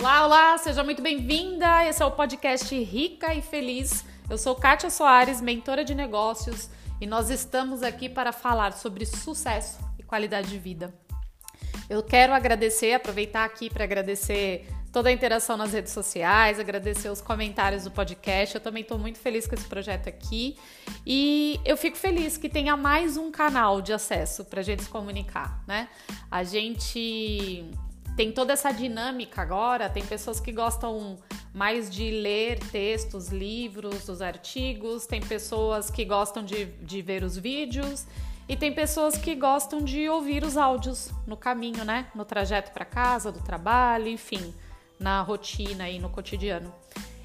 Olá, olá, seja muito bem-vinda. Esse é o podcast Rica e Feliz. Eu sou Kátia Soares, mentora de negócios, e nós estamos aqui para falar sobre sucesso e qualidade de vida. Eu quero agradecer, aproveitar aqui para agradecer toda a interação nas redes sociais, agradecer os comentários do podcast. Eu também estou muito feliz com esse projeto aqui e eu fico feliz que tenha mais um canal de acesso para a gente se comunicar, né? A gente tem toda essa dinâmica agora, tem pessoas que gostam mais de ler textos, livros, os artigos, tem pessoas que gostam de, de ver os vídeos. E tem pessoas que gostam de ouvir os áudios no caminho, né? No trajeto para casa, do trabalho, enfim na rotina e no cotidiano.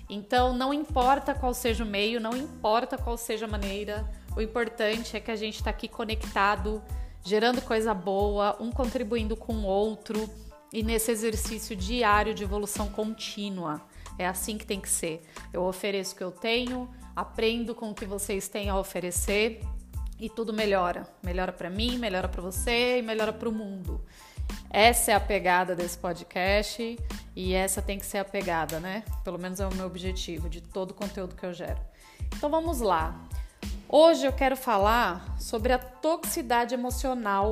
Então, não importa qual seja o meio, não importa qual seja a maneira, o importante é que a gente está aqui conectado, gerando coisa boa, um contribuindo com o outro e nesse exercício diário de evolução contínua. É assim que tem que ser. Eu ofereço o que eu tenho, aprendo com o que vocês têm a oferecer e tudo melhora. Melhora para mim, melhora para você e melhora para o mundo. Essa é a pegada desse podcast e essa tem que ser a pegada, né? Pelo menos é o meu objetivo de todo o conteúdo que eu gero. Então vamos lá. Hoje eu quero falar sobre a toxicidade emocional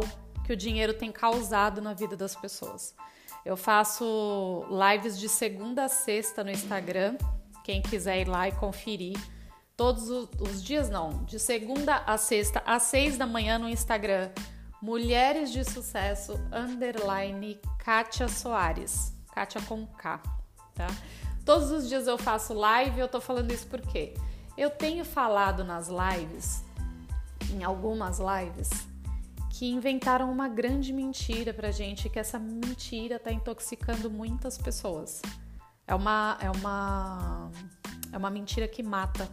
que o dinheiro tem causado na vida das pessoas. Eu faço lives de segunda a sexta no Instagram. Quem quiser ir lá e conferir todos os dias, não, de segunda a sexta às seis da manhã no Instagram Mulheres de Sucesso, underline Kátia Soares. Kátia com K, tá? Todos os dias eu faço live eu tô falando isso porque eu tenho falado nas lives, em algumas lives, que inventaram uma grande mentira pra gente, que essa mentira tá intoxicando muitas pessoas. É uma, é uma, é uma mentira que mata,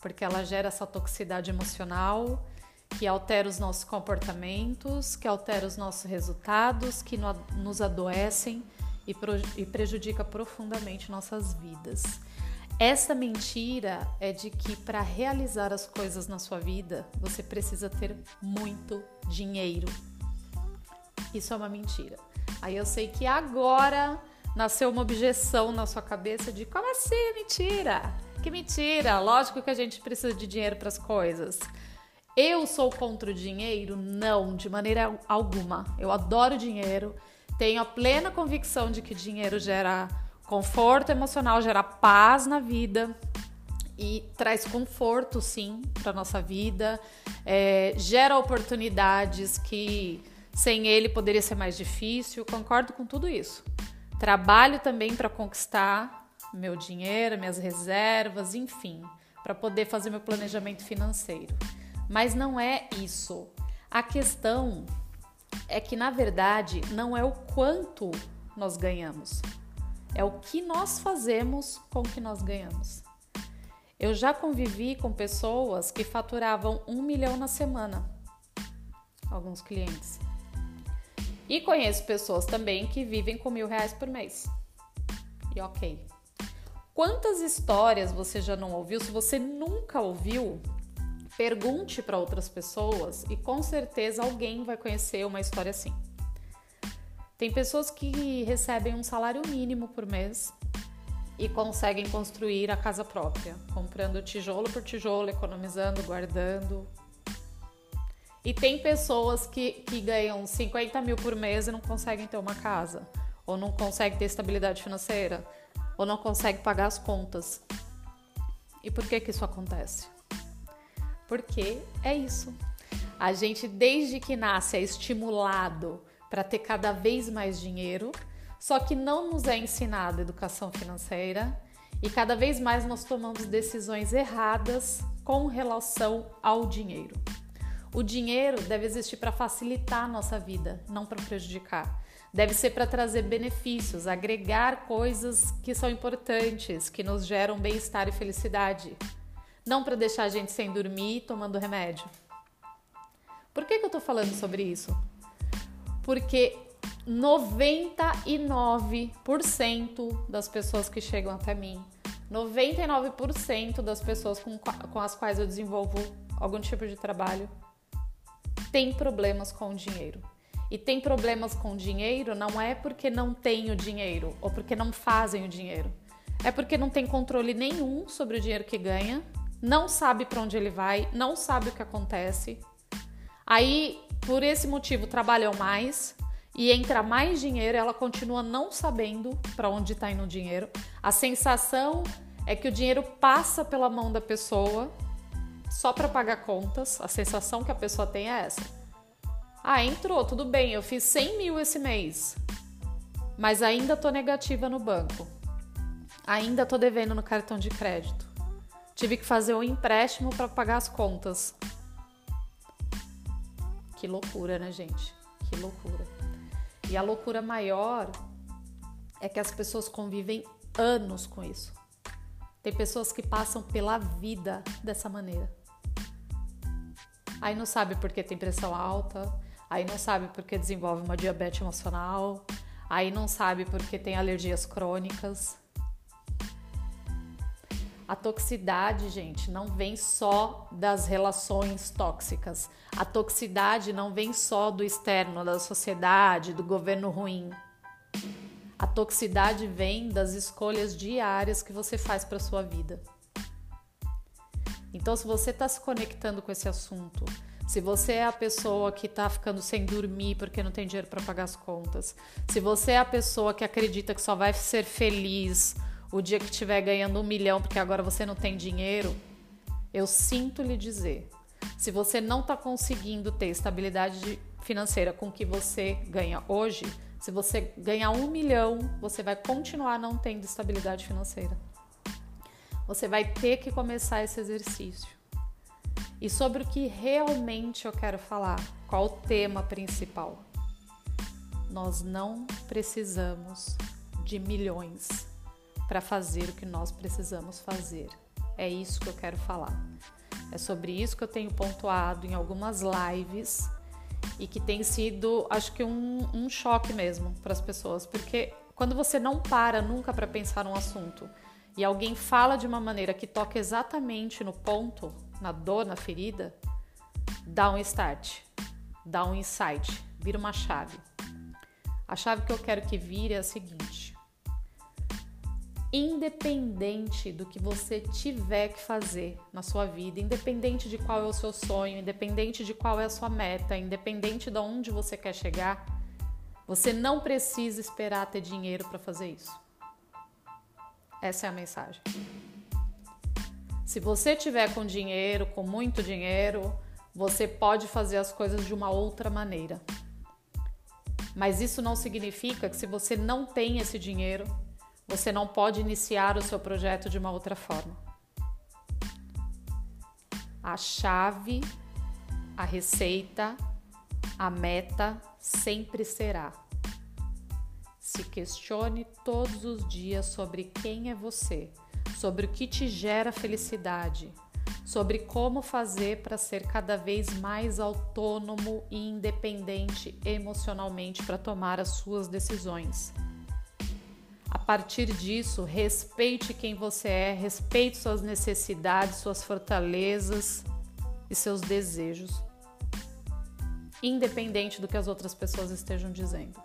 porque ela gera essa toxicidade emocional que altera os nossos comportamentos, que altera os nossos resultados, que nos adoecem e, e prejudica profundamente nossas vidas. Essa mentira é de que para realizar as coisas na sua vida você precisa ter muito dinheiro. Isso é uma mentira. Aí eu sei que agora nasceu uma objeção na sua cabeça de como assim mentira? Que mentira! Lógico que a gente precisa de dinheiro para as coisas. Eu sou contra o dinheiro? Não, de maneira alguma. Eu adoro dinheiro, tenho a plena convicção de que dinheiro gera conforto emocional, gera paz na vida e traz conforto, sim, para nossa vida, é, gera oportunidades que sem ele poderia ser mais difícil. Concordo com tudo isso. Trabalho também para conquistar meu dinheiro, minhas reservas, enfim, para poder fazer meu planejamento financeiro. Mas não é isso. A questão é que, na verdade, não é o quanto nós ganhamos, é o que nós fazemos com o que nós ganhamos. Eu já convivi com pessoas que faturavam um milhão na semana, alguns clientes. E conheço pessoas também que vivem com mil reais por mês. E ok. Quantas histórias você já não ouviu? Se você nunca ouviu, Pergunte para outras pessoas e com certeza alguém vai conhecer uma história assim. Tem pessoas que recebem um salário mínimo por mês e conseguem construir a casa própria, comprando tijolo por tijolo, economizando, guardando. E tem pessoas que, que ganham 50 mil por mês e não conseguem ter uma casa, ou não conseguem ter estabilidade financeira, ou não conseguem pagar as contas. E por que, que isso acontece? Porque é isso. A gente, desde que nasce, é estimulado para ter cada vez mais dinheiro, só que não nos é ensinada educação financeira e cada vez mais nós tomamos decisões erradas com relação ao dinheiro. O dinheiro deve existir para facilitar a nossa vida, não para prejudicar. Deve ser para trazer benefícios, agregar coisas que são importantes, que nos geram bem-estar e felicidade não para deixar a gente sem dormir tomando remédio. Por que, que eu tô falando sobre isso? Porque 99% das pessoas que chegam até mim, 99% das pessoas com, com as quais eu desenvolvo algum tipo de trabalho, tem problemas com o dinheiro. e tem problemas com dinheiro, não é porque não tem o dinheiro ou porque não fazem o dinheiro. É porque não tem controle nenhum sobre o dinheiro que ganha, não sabe para onde ele vai, não sabe o que acontece. Aí, por esse motivo, trabalham mais e entra mais dinheiro, ela continua não sabendo para onde está indo o dinheiro. A sensação é que o dinheiro passa pela mão da pessoa só para pagar contas. A sensação que a pessoa tem é essa. Ah, entrou, tudo bem, eu fiz 100 mil esse mês, mas ainda tô negativa no banco. Ainda tô devendo no cartão de crédito. Tive que fazer um empréstimo para pagar as contas. Que loucura, né, gente? Que loucura. E a loucura maior é que as pessoas convivem anos com isso. Tem pessoas que passam pela vida dessa maneira. Aí não sabe porque tem pressão alta, aí não sabe porque desenvolve uma diabetes emocional, aí não sabe porque tem alergias crônicas. A toxicidade, gente, não vem só das relações tóxicas. A toxicidade não vem só do externo, da sociedade, do governo ruim. A toxicidade vem das escolhas diárias que você faz para sua vida. Então, se você está se conectando com esse assunto, se você é a pessoa que está ficando sem dormir porque não tem dinheiro para pagar as contas, se você é a pessoa que acredita que só vai ser feliz o dia que estiver ganhando um milhão porque agora você não tem dinheiro, eu sinto lhe dizer, se você não está conseguindo ter estabilidade financeira com o que você ganha hoje, se você ganhar um milhão, você vai continuar não tendo estabilidade financeira. Você vai ter que começar esse exercício. E sobre o que realmente eu quero falar, qual o tema principal? Nós não precisamos de milhões para fazer o que nós precisamos fazer. É isso que eu quero falar. É sobre isso que eu tenho pontuado em algumas lives e que tem sido, acho que, um, um choque mesmo para as pessoas, porque quando você não para nunca para pensar um assunto e alguém fala de uma maneira que toca exatamente no ponto, na dor, na ferida, dá um start, dá um insight, vira uma chave. A chave que eu quero que vire é a seguinte: independente do que você tiver que fazer na sua vida, independente de qual é o seu sonho, independente de qual é a sua meta, independente de onde você quer chegar, você não precisa esperar ter dinheiro para fazer isso. Essa é a mensagem. Se você tiver com dinheiro, com muito dinheiro, você pode fazer as coisas de uma outra maneira. Mas isso não significa que se você não tem esse dinheiro, você não pode iniciar o seu projeto de uma outra forma. A chave, a receita, a meta sempre será. Se questione todos os dias sobre quem é você, sobre o que te gera felicidade, sobre como fazer para ser cada vez mais autônomo e independente emocionalmente para tomar as suas decisões. A partir disso, respeite quem você é, respeite suas necessidades, suas fortalezas e seus desejos, independente do que as outras pessoas estejam dizendo.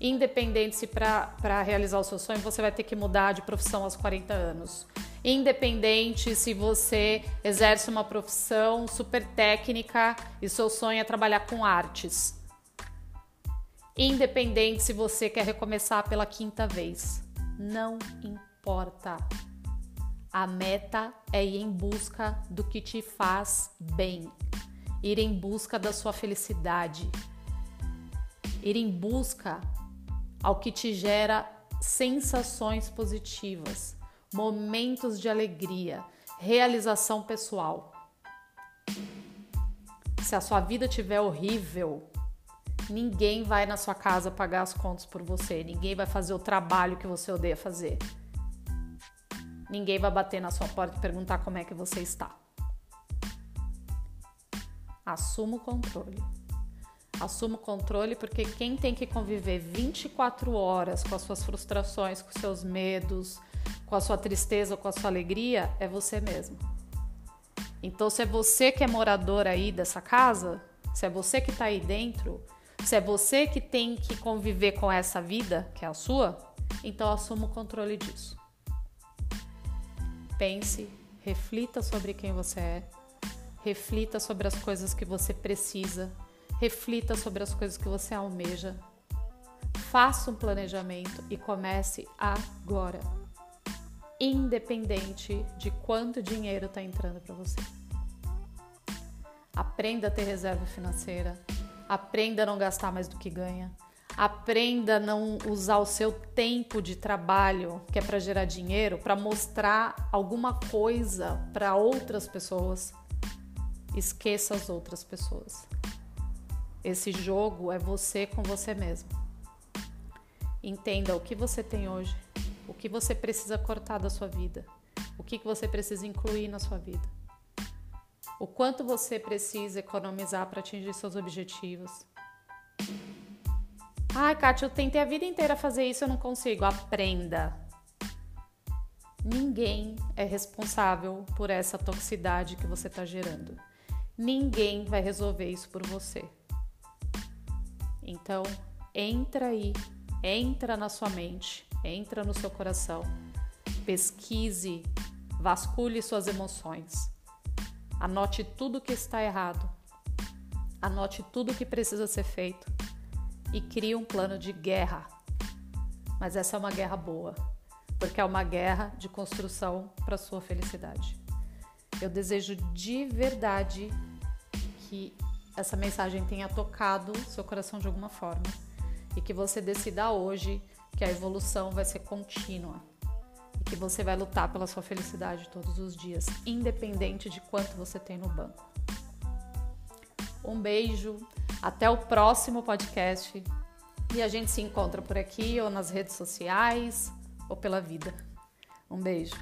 Independente se para realizar o seu sonho você vai ter que mudar de profissão aos 40 anos. Independente se você exerce uma profissão super técnica e seu sonho é trabalhar com artes. Independente se você quer recomeçar pela quinta vez não importa. A meta é ir em busca do que te faz bem, ir em busca da sua felicidade, ir em busca ao que te gera sensações positivas, momentos de alegria, realização pessoal. Se a sua vida estiver horrível, Ninguém vai na sua casa pagar as contas por você. Ninguém vai fazer o trabalho que você odeia fazer. Ninguém vai bater na sua porta e perguntar como é que você está. Assuma o controle. Assuma o controle porque quem tem que conviver 24 horas com as suas frustrações, com seus medos, com a sua tristeza, com a sua alegria, é você mesmo. Então, se é você que é morador aí dessa casa, se é você que está aí dentro, Se é você que tem que conviver com essa vida, que é a sua, então assuma o controle disso. Pense, reflita sobre quem você é, reflita sobre as coisas que você precisa, reflita sobre as coisas que você almeja. Faça um planejamento e comece agora, independente de quanto dinheiro está entrando para você. Aprenda a ter reserva financeira, aprenda a não gastar mais do que ganha, Aprenda a não usar o seu tempo de trabalho, que é para gerar dinheiro, para mostrar alguma coisa para outras pessoas. Esqueça as outras pessoas. Esse jogo é você com você mesmo. Entenda o que você tem hoje, o que você precisa cortar da sua vida, o que você precisa incluir na sua vida, o quanto você precisa economizar para atingir seus objetivos Ai, Kátia, eu tentei a vida inteira fazer isso, eu não consigo. Aprenda. Ninguém é responsável por essa toxicidade que você está gerando. Ninguém vai resolver isso por você. Então, entra aí, entra na sua mente, entra no seu coração, pesquise, vasculhe suas emoções, anote tudo que está errado, anote tudo que precisa ser feito e cria um plano de guerra. Mas essa é uma guerra boa, porque é uma guerra de construção para sua felicidade. Eu desejo de verdade que essa mensagem tenha tocado seu coração de alguma forma e que você decida hoje que a evolução vai ser contínua que você vai lutar pela sua felicidade todos os dias, independente de quanto você tem no banco. Um beijo, até o próximo podcast e a gente se encontra por aqui ou nas redes sociais ou pela vida. Um beijo.